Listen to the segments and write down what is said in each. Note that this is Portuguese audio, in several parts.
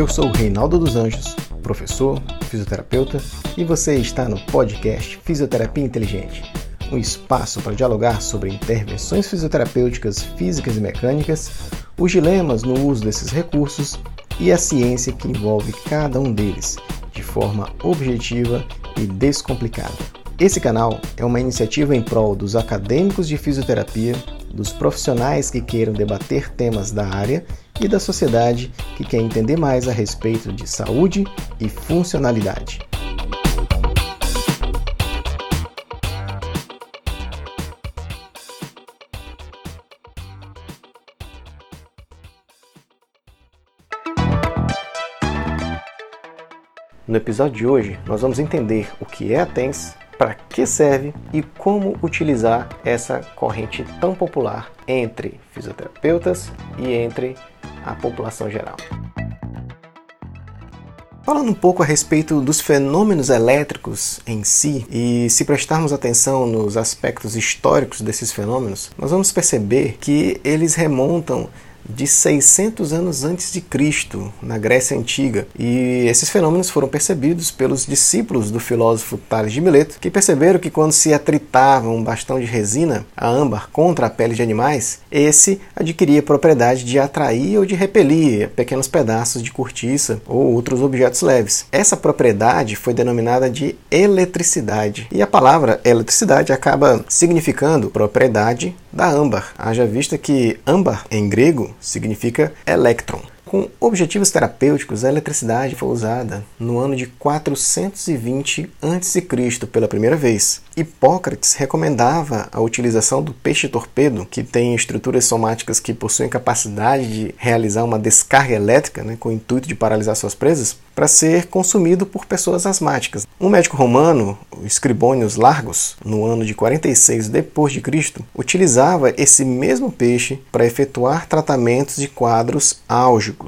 Eu sou o Reinaldo dos Anjos, professor, fisioterapeuta, e você está no podcast Fisioterapia Inteligente, um espaço para dialogar sobre intervenções fisioterapêuticas físicas e mecânicas, os dilemas no uso desses recursos e a ciência que envolve cada um deles, de forma objetiva e descomplicada. Esse canal é uma iniciativa em prol dos acadêmicos de fisioterapia, dos profissionais que queiram debater temas da área e da sociedade que quer entender mais a respeito de saúde e funcionalidade. No episódio de hoje, nós vamos entender o que é a TENS, para que serve e como utilizar essa corrente tão popular entre fisioterapeutas e entre a população geral. Falando um pouco a respeito dos fenômenos elétricos em si, e se prestarmos atenção nos aspectos históricos desses fenômenos, nós vamos perceber que eles remontam de 600 anos antes de Cristo, na Grécia Antiga. E esses fenômenos foram percebidos pelos discípulos do filósofo Tales de Mileto, que perceberam que quando se atritava um bastão de resina, a âmbar, contra a pele de animais, esse adquiria a propriedade de atrair ou de repelir pequenos pedaços de cortiça ou outros objetos leves. Essa propriedade foi denominada de eletricidade. E a palavra eletricidade acaba significando propriedade da âmbar. Haja vista que âmbar, em grego, significa elétron. Com objetivos terapêuticos, a eletricidade foi usada no ano de 420 a.C. pela primeira vez. Hipócrates recomendava a utilização do peixe torpedo, que tem estruturas somáticas que possuem capacidade de realizar uma descarga elétrica né, com o intuito de paralisar suas presas, para ser consumido por pessoas asmáticas. Um médico romano, Scribonius Largus, no ano de 46 depois de Cristo, utilizava esse mesmo peixe para efetuar tratamentos de quadros álgicos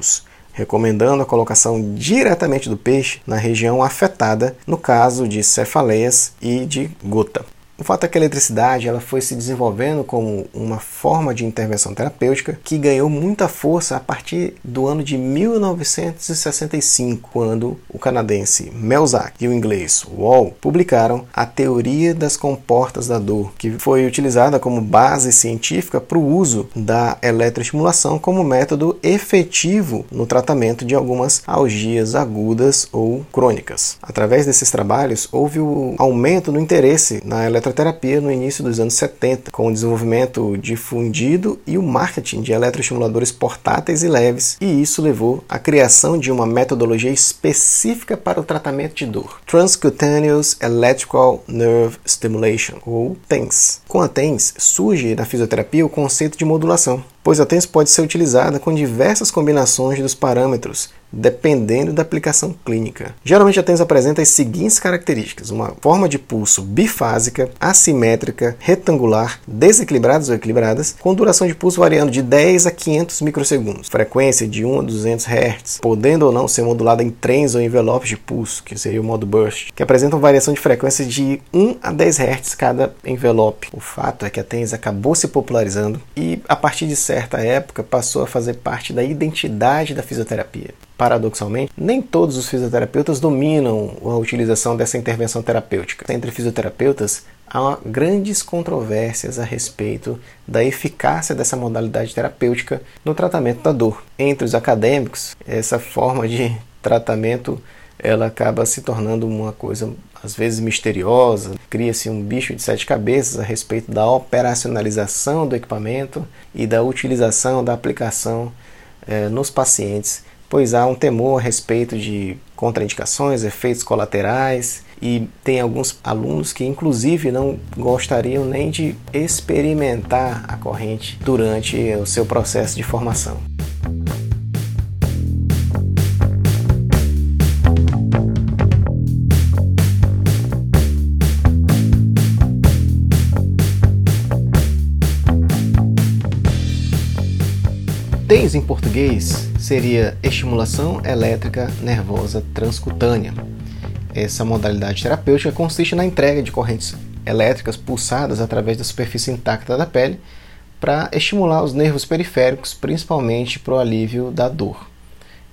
recomendando a colocação diretamente do peixe na região afetada, no caso de cefaleias e de gota. O fato é que a eletricidade ela foi se desenvolvendo como uma forma de intervenção terapêutica que ganhou muita força a partir do ano de 1965, quando o canadense Melzack e o inglês Wall publicaram a teoria das comportas da dor, que foi utilizada como base científica para o uso da eletroestimulação como método efetivo no tratamento de algumas algias agudas ou crônicas. Através desses trabalhos, houve o aumento no interesse na eletroestimulação eletroterapia no início dos anos 70, com o desenvolvimento difundido e o marketing de eletroestimuladores portáteis e leves, e isso levou à criação de uma metodologia específica para o tratamento de dor, Transcutaneous Electrical Nerve Stimulation, ou TENS. Com a TENS surge na fisioterapia o conceito de modulação, pois a TENS pode ser utilizada com diversas combinações dos parâmetros dependendo da aplicação clínica. Geralmente a TENS apresenta as seguintes características: uma forma de pulso bifásica, assimétrica, retangular, desequilibradas ou equilibradas, com duração de pulso variando de 10 a 500 microsegundos, frequência de 1 a 200 Hz, podendo ou não ser modulada em trens ou envelopes de pulso, que seria o modo burst, que apresentam variação de frequência de 1 a 10 Hz cada envelope. O fato é que a TENS acabou se popularizando e a partir de certa época passou a fazer parte da identidade da fisioterapia paradoxalmente, nem todos os fisioterapeutas dominam a utilização dessa intervenção terapêutica. Entre fisioterapeutas, há grandes controvérsias a respeito da eficácia dessa modalidade terapêutica no tratamento da dor. Entre os acadêmicos, essa forma de tratamento ela acaba se tornando uma coisa às vezes misteriosa, cria-se um bicho de sete cabeças a respeito da operacionalização do equipamento e da utilização da aplicação eh, nos pacientes pois há um temor a respeito de contraindicações, efeitos colaterais e tem alguns alunos que inclusive não gostariam nem de experimentar a corrente durante o seu processo de formação. TENS em português seria estimulação elétrica nervosa transcutânea. Essa modalidade terapêutica consiste na entrega de correntes elétricas pulsadas através da superfície intacta da pele para estimular os nervos periféricos, principalmente para o alívio da dor.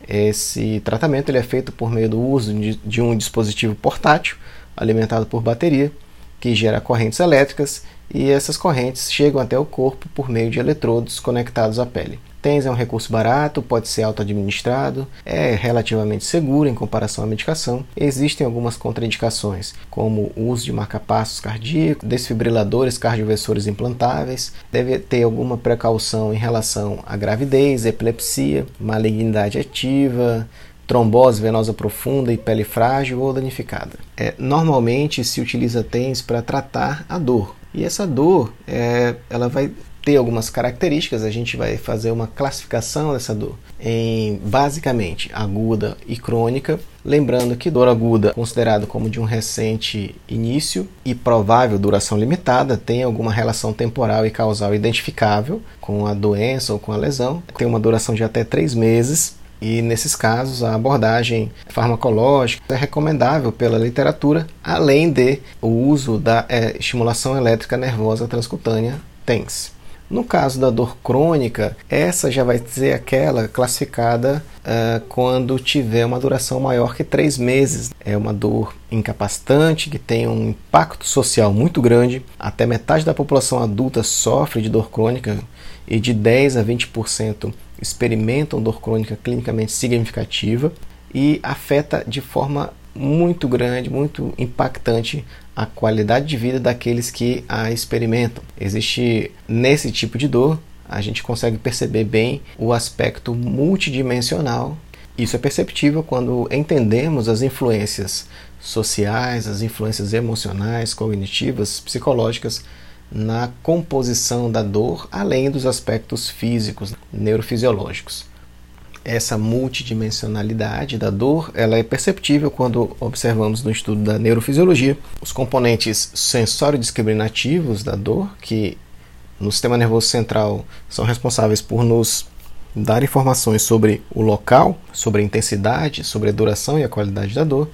Esse tratamento ele é feito por meio do uso de um dispositivo portátil alimentado por bateria que gera correntes elétricas e essas correntes chegam até o corpo por meio de eletrodos conectados à pele. TENS é um recurso barato, pode ser auto-administrado, é relativamente seguro em comparação à medicação. Existem algumas contraindicações, como o uso de marcapassos cardíacos, desfibriladores cardioversores implantáveis, deve ter alguma precaução em relação à gravidez, epilepsia, malignidade ativa, trombose venosa profunda e pele frágil ou danificada. É, normalmente se utiliza TENS para tratar a dor. E essa dor, é, ela vai ter algumas características, a gente vai fazer uma classificação dessa dor em basicamente aguda e crônica, lembrando que dor aguda, considerado como de um recente início e provável duração limitada, tem alguma relação temporal e causal identificável com a doença ou com a lesão, tem uma duração de até três meses e nesses casos a abordagem farmacológica é recomendável pela literatura, além de o uso da é, estimulação elétrica nervosa transcutânea TENS. No caso da dor crônica, essa já vai ser aquela classificada uh, quando tiver uma duração maior que três meses. É uma dor incapacitante que tem um impacto social muito grande. Até metade da população adulta sofre de dor crônica e de 10 a 20% experimentam dor crônica clinicamente significativa e afeta de forma muito grande, muito impactante a qualidade de vida daqueles que a experimentam. Existe nesse tipo de dor, a gente consegue perceber bem o aspecto multidimensional. Isso é perceptível quando entendemos as influências sociais, as influências emocionais, cognitivas, psicológicas na composição da dor, além dos aspectos físicos, neurofisiológicos. Essa multidimensionalidade da dor ela é perceptível quando observamos no estudo da neurofisiologia os componentes sensório-discriminativos da dor, que no sistema nervoso central são responsáveis por nos dar informações sobre o local, sobre a intensidade, sobre a duração e a qualidade da dor,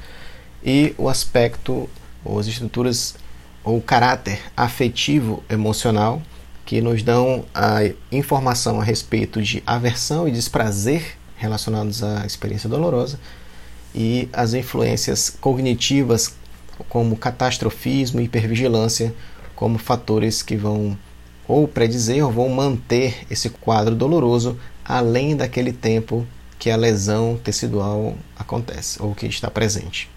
e o aspecto ou as estruturas ou caráter afetivo emocional que nos dão a informação a respeito de aversão e desprazer relacionados à experiência dolorosa e as influências cognitivas como catastrofismo e hipervigilância como fatores que vão ou predizer ou vão manter esse quadro doloroso além daquele tempo que a lesão tecidual acontece ou que está presente.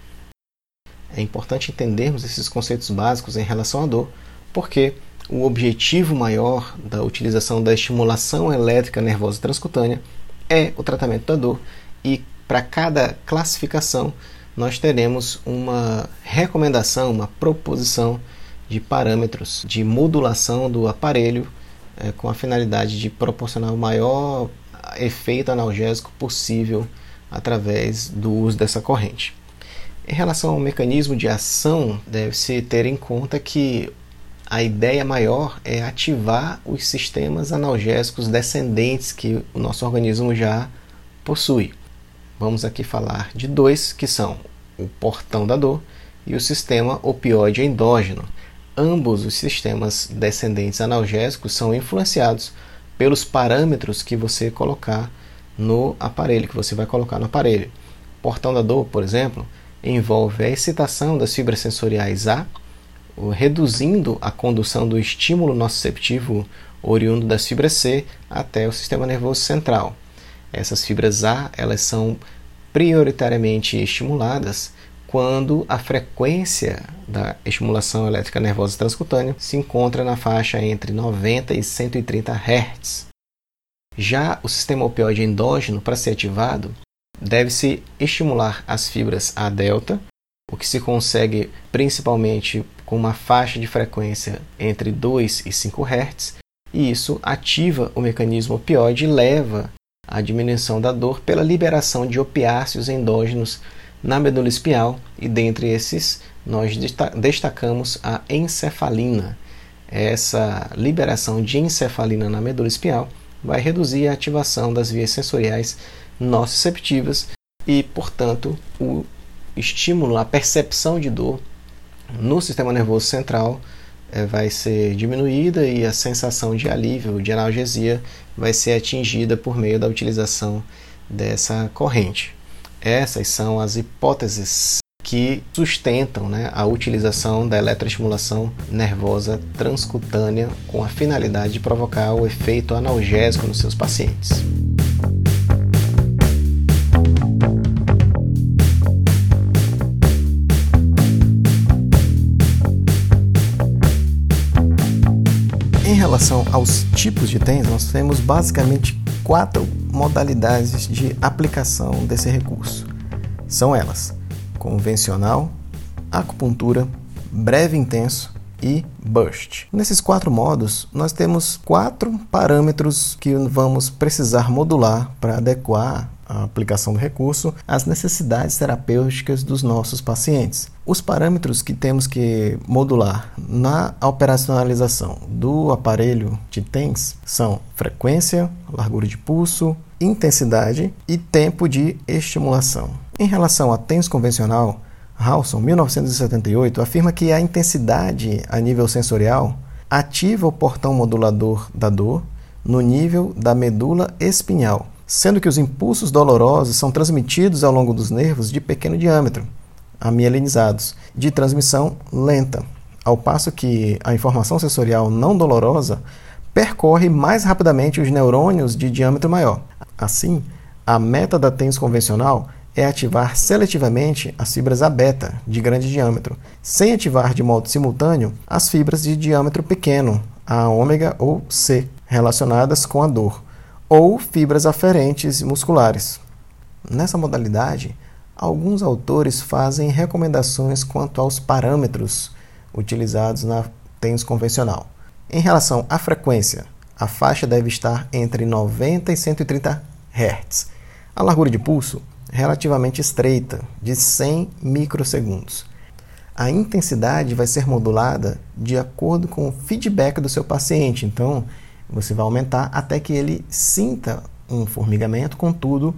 É importante entendermos esses conceitos básicos em relação à dor, porque o objetivo maior da utilização da estimulação elétrica nervosa transcutânea é o tratamento da dor e para cada classificação nós teremos uma recomendação, uma proposição de parâmetros de modulação do aparelho é, com a finalidade de proporcionar o maior efeito analgésico possível através do uso dessa corrente. Em relação ao mecanismo de ação, deve-se ter em conta que a ideia maior é ativar os sistemas analgésicos descendentes que o nosso organismo já possui. Vamos aqui falar de dois, que são o portão da dor e o sistema opioide endógeno. Ambos os sistemas descendentes analgésicos são influenciados pelos parâmetros que você colocar no aparelho, que você vai colocar no aparelho. Portão da dor, por exemplo, envolve a excitação das fibras sensoriais A, reduzindo a condução do estímulo nociceptivo oriundo das fibras C até o sistema nervoso central. Essas fibras A elas são prioritariamente estimuladas quando a frequência da estimulação elétrica nervosa transcutânea se encontra na faixa entre 90 e 130 Hz. Já o sistema opioide endógeno, para ser ativado, deve-se estimular as fibras A delta, o que se consegue principalmente com uma faixa de frequência entre 2 e 5 Hz, e isso ativa o mecanismo opioide e leva à diminuição da dor pela liberação de opiáceos endógenos na medula espial, e dentre esses nós destacamos a encefalina. Essa liberação de encefalina na medula espial vai reduzir a ativação das vias sensoriais nociceptivas e, portanto, o estímulo, a percepção de dor no sistema nervoso central é, vai ser diminuída e a sensação de alívio, de analgesia, vai ser atingida por meio da utilização dessa corrente. Essas são as hipóteses que sustentam né, a utilização da eletroestimulação nervosa transcutânea com a finalidade de provocar o efeito analgésico nos seus pacientes. Relação aos tipos de TENS, nós temos basicamente quatro modalidades de aplicação desse recurso. São elas: convencional, acupuntura, breve intenso e burst. Nesses quatro modos, nós temos quatro parâmetros que vamos precisar modular para adequar a aplicação do recurso às necessidades terapêuticas dos nossos pacientes. Os parâmetros que temos que modular na operacionalização do aparelho de TENS são frequência, largura de pulso, intensidade e tempo de estimulação. Em relação a TENS convencional, Halson, 1978, afirma que a intensidade a nível sensorial ativa o portão modulador da dor no nível da medula espinhal, sendo que os impulsos dolorosos são transmitidos ao longo dos nervos de pequeno diâmetro, amielinizados, de transmissão lenta, ao passo que a informação sensorial não dolorosa percorre mais rapidamente os neurônios de diâmetro maior. Assim, a meta da TENS convencional é ativar seletivamente as fibras A beta de grande diâmetro, sem ativar de modo simultâneo as fibras de diâmetro pequeno, A ômega ou C, relacionadas com a dor, ou fibras aferentes musculares. Nessa modalidade, alguns autores fazem recomendações quanto aos parâmetros utilizados na TENS convencional. Em relação à frequência, a faixa deve estar entre 90 e 130 Hz. A largura de pulso relativamente estreita, de 100 microsegundos. A intensidade vai ser modulada de acordo com o feedback do seu paciente, então você vai aumentar até que ele sinta um formigamento, contudo,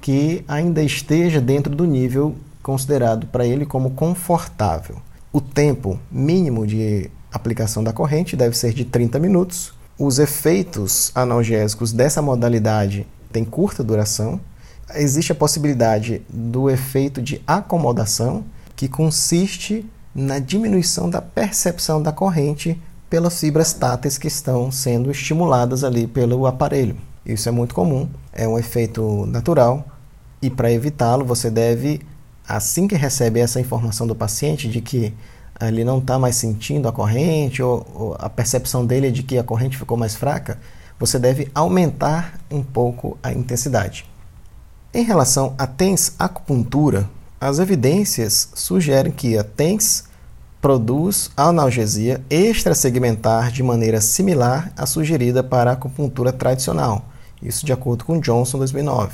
que ainda esteja dentro do nível considerado para ele como confortável. O tempo mínimo de aplicação da corrente deve ser de 30 minutos. Os efeitos analgésicos dessa modalidade têm curta duração, existe a possibilidade do efeito de acomodação, que consiste na diminuição da percepção da corrente pelas fibras táteis que estão sendo estimuladas ali pelo aparelho. Isso é muito comum, é um efeito natural e para evitá-lo você deve, assim que recebe essa informação do paciente de que ele não está mais sentindo a corrente ou, ou a percepção dele é de que a corrente ficou mais fraca, você deve aumentar um pouco a intensidade. Em relação à TENS acupuntura, as evidências sugerem que a TENS produz analgesia extrasegmentar de maneira similar à sugerida para a acupuntura tradicional, isso de acordo com Johnson 2009.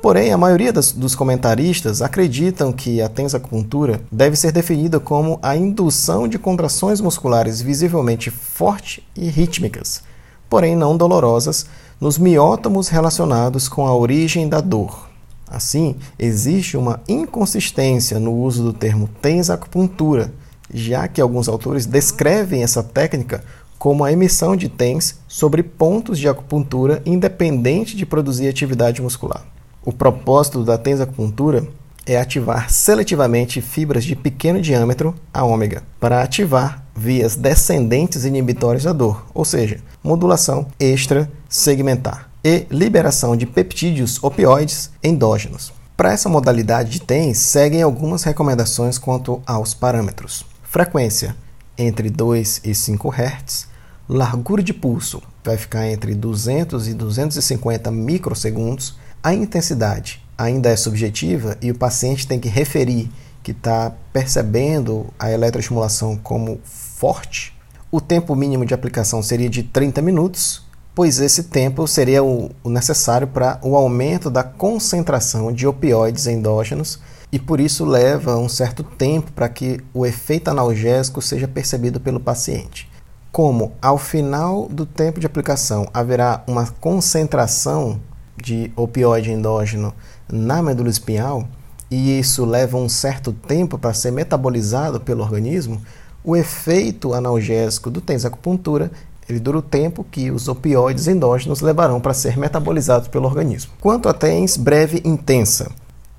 Porém, a maioria das, dos comentaristas acreditam que a TENS acupuntura deve ser definida como a indução de contrações musculares visivelmente fortes e rítmicas, porém não dolorosas, nos miótomos relacionados com a origem da dor. Assim, existe uma inconsistência no uso do termo tensacupuntura, já que alguns autores descrevem essa técnica como a emissão de TENS sobre pontos de acupuntura independente de produzir atividade muscular. O propósito da tensacupuntura é ativar seletivamente fibras de pequeno diâmetro, a ômega, para ativar vias descendentes inibitórias da dor, ou seja, modulação extra-segmentar e liberação de peptídeos opioides endógenos. Para essa modalidade de TENS, seguem algumas recomendações quanto aos parâmetros. Frequência entre 2 e 5 Hz, largura de pulso vai ficar entre 200 e 250 microsegundos, a intensidade ainda é subjetiva e o paciente tem que referir que está percebendo a eletroestimulação como forte. O tempo mínimo de aplicação seria de 30 minutos, pois esse tempo seria o, necessário para o aumento da concentração de opioides endógenos e por isso leva um certo tempo para que o efeito analgésico seja percebido pelo paciente. Como ao final do tempo de aplicação haverá uma concentração de opioide endógeno na medula espinhal, e isso leva um certo tempo para ser metabolizado pelo organismo, o efeito analgésico do tensacupuntura Ele dura o tempo que os opioides endógenos levarão para ser metabolizados pelo organismo. Quanto a TENS breve intensa,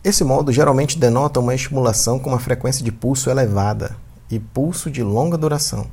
esse modo geralmente denota uma estimulação com uma frequência de pulso elevada e pulso de longa duração.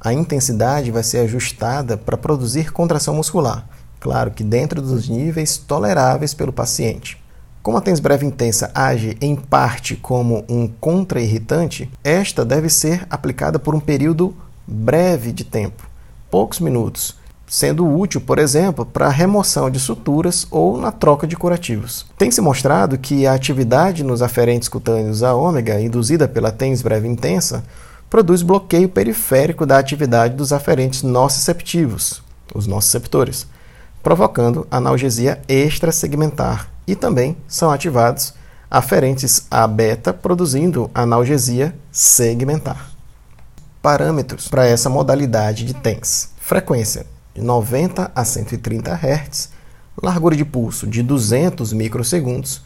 A intensidade vai ser ajustada para produzir contração muscular, claro que dentro dos níveis toleráveis pelo paciente. Como a tens breve intensa age em parte como um contra-irritante, esta deve ser aplicada por um período breve de tempo, poucos minutos, sendo útil, por exemplo, para remoção de suturas ou na troca de curativos. Tem se mostrado que a atividade nos aferentes cutâneos a ômega, induzida pela tens breve intensa, produz bloqueio periférico da atividade dos aferentes nociceptivos, os nociceptores, provocando analgesia extrasegmentar e também são ativados aferentes a beta, produzindo analgesia segmentar. Parâmetros para essa modalidade de TENS: frequência de 90 a 130 Hz, largura de pulso de 200 microsegundos,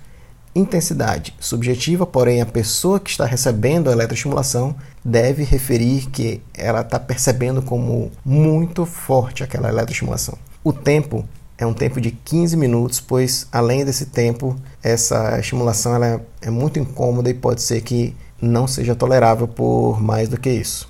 intensidade subjetiva, porém a pessoa que está recebendo a eletroestimulação deve referir que ela está percebendo como muito forte aquela eletroestimulação. O tempo é um tempo de 15 minutos, pois além desse tempo, essa estimulação ela é, é muito incômoda e pode ser que não seja tolerável por mais do que isso.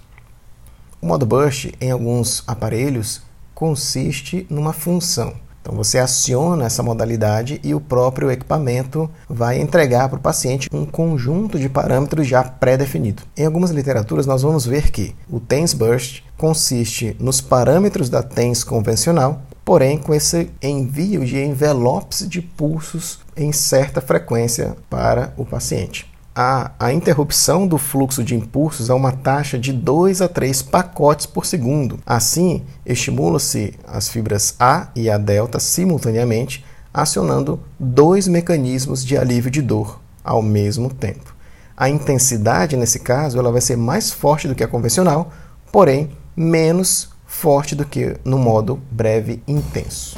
O modo burst em alguns aparelhos consiste numa função. Então você aciona essa modalidade e o próprio equipamento vai entregar para o paciente um conjunto de parâmetros já pré-definido. Em algumas literaturas nós vamos ver que o TENS burst consiste nos parâmetros da TENS convencional porém com esse envio de envelopes de pulsos em certa frequência para o paciente. A, a interrupção do fluxo de impulsos a uma taxa de 2 a 3 pacotes por segundo. Assim, estimula-se as fibras A e a delta simultaneamente, acionando dois mecanismos de alívio de dor ao mesmo tempo. A intensidade, nesse caso, ela vai ser mais forte do que a convencional, porém menos forte do que no modo breve intenso.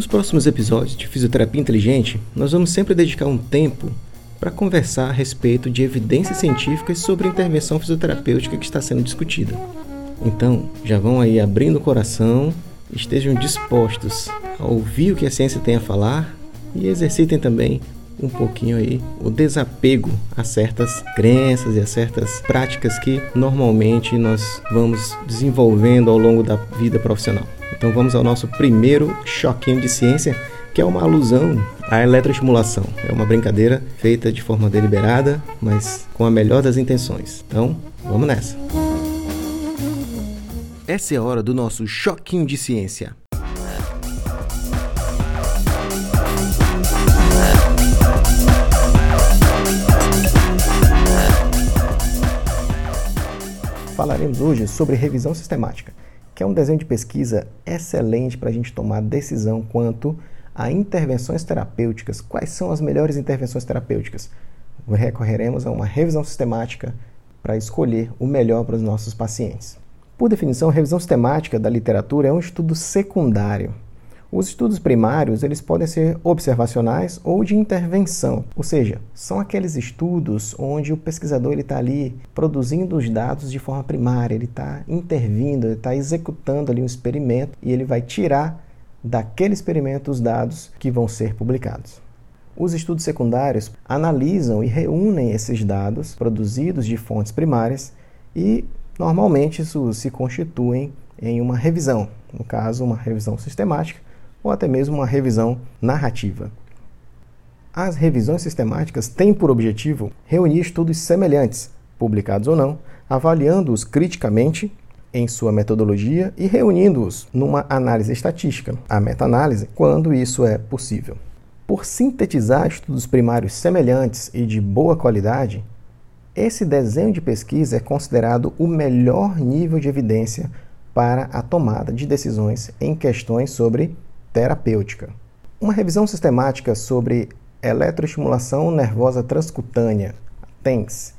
Nos próximos episódios de Fisioterapia Inteligente, nós vamos sempre dedicar um tempo para conversar a respeito de evidências científicas sobre a intervenção fisioterapêutica que está sendo discutida. Então, já vão aí abrindo o coração estejam dispostos a ouvir o que a ciência tem a falar e exercitem também um pouquinho aí o desapego a certas crenças e a certas práticas que normalmente nós vamos desenvolvendo ao longo da vida profissional. Então vamos ao nosso primeiro choquinho de ciência, que é uma alusão à eletroestimulação. É uma brincadeira feita de forma deliberada, mas com a melhor das intenções. Então, vamos nessa. Essa é a hora do nosso choquinho de ciência. Falaremos hoje sobre revisão sistemática, que é um desenho de pesquisa excelente para a gente tomar decisão quanto a intervenções terapêuticas. Quais são as melhores intervenções terapêuticas? Recorreremos a uma revisão sistemática para escolher o melhor para os nossos pacientes. Por definição, revisão sistemática da literatura é um estudo secundário. Os estudos primários eles podem ser observacionais ou de intervenção, ou seja, são aqueles estudos onde o pesquisador está ali produzindo os dados de forma primária, ele está intervindo, ele está executando ali um experimento e ele vai tirar daquele experimento os dados que vão ser publicados. Os estudos secundários analisam e reúnem esses dados produzidos de fontes primárias e Normalmente isso se constituem em uma revisão, no caso, uma revisão sistemática ou até mesmo uma revisão narrativa. As revisões sistemáticas têm por objetivo reunir estudos semelhantes, publicados ou não, avaliando-os criticamente em sua metodologia e reunindo-os numa análise estatística, a meta-análise, quando isso é possível. Por sintetizar estudos primários semelhantes e de boa qualidade, esse desenho de pesquisa é considerado o melhor nível de evidência para a tomada de decisões em questões sobre terapêutica. Uma revisão sistemática sobre eletroestimulação nervosa transcutânea, TENS,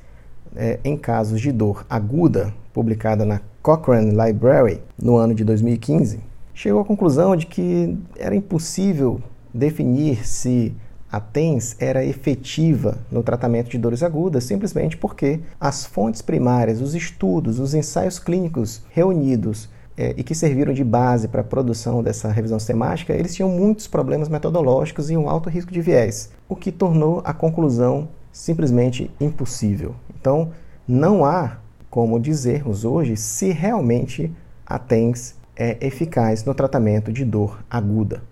é, em casos de dor aguda, publicada na Cochrane Library no ano de 2015, chegou à conclusão de que era impossível definir se a TENS era efetiva no tratamento de dores agudas simplesmente porque as fontes primárias, os estudos, os ensaios clínicos reunidos é, e que serviram de base para a produção dessa revisão sistemática, eles tinham muitos problemas metodológicos e um alto risco de viés, o que tornou a conclusão simplesmente impossível. Então, não há como dizermos hoje se realmente a TENS é eficaz no tratamento de dor aguda.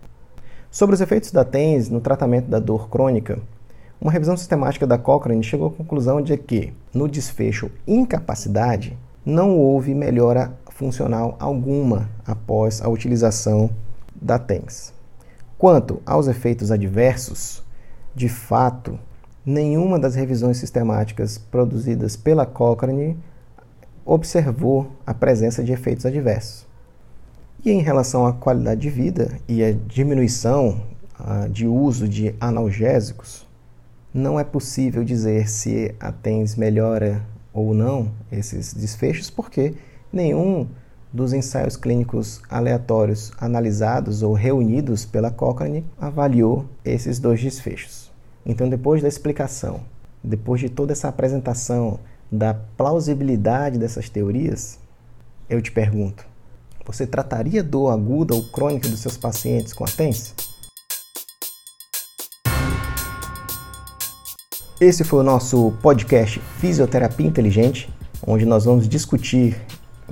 Sobre os efeitos da TENS no tratamento da dor crônica, uma revisão sistemática da Cochrane chegou à conclusão de que, no desfecho incapacidade, não houve melhora funcional alguma após a utilização da TENS. Quanto aos efeitos adversos, de fato, nenhuma das revisões sistemáticas produzidas pela Cochrane observou a presença de efeitos adversos. E em relação à qualidade de vida e à diminuição uh, de uso de analgésicos, não é possível dizer se a TENS melhora ou não esses desfechos, porque nenhum dos ensaios clínicos aleatórios analisados ou reunidos pela Cochrane avaliou esses dois desfechos. Então, depois da explicação, depois de toda essa apresentação da plausibilidade dessas teorias, eu te pergunto: você trataria dor aguda ou crônica dos seus pacientes com a TENS? Esse foi o nosso podcast Fisioterapia Inteligente, onde nós vamos discutir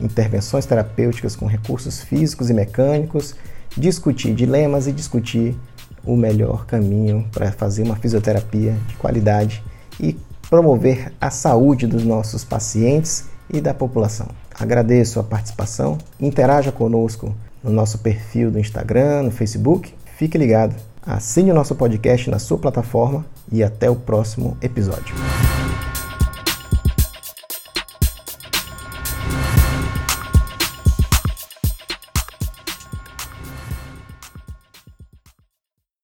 intervenções terapêuticas com recursos físicos e mecânicos, discutir dilemas e discutir o melhor caminho para fazer uma fisioterapia de qualidade e promover a saúde dos nossos pacientes e da população. Agradeço a participação, interaja conosco no nosso perfil do Instagram, no Facebook. Fique ligado, assine o nosso podcast na sua plataforma e até o próximo episódio.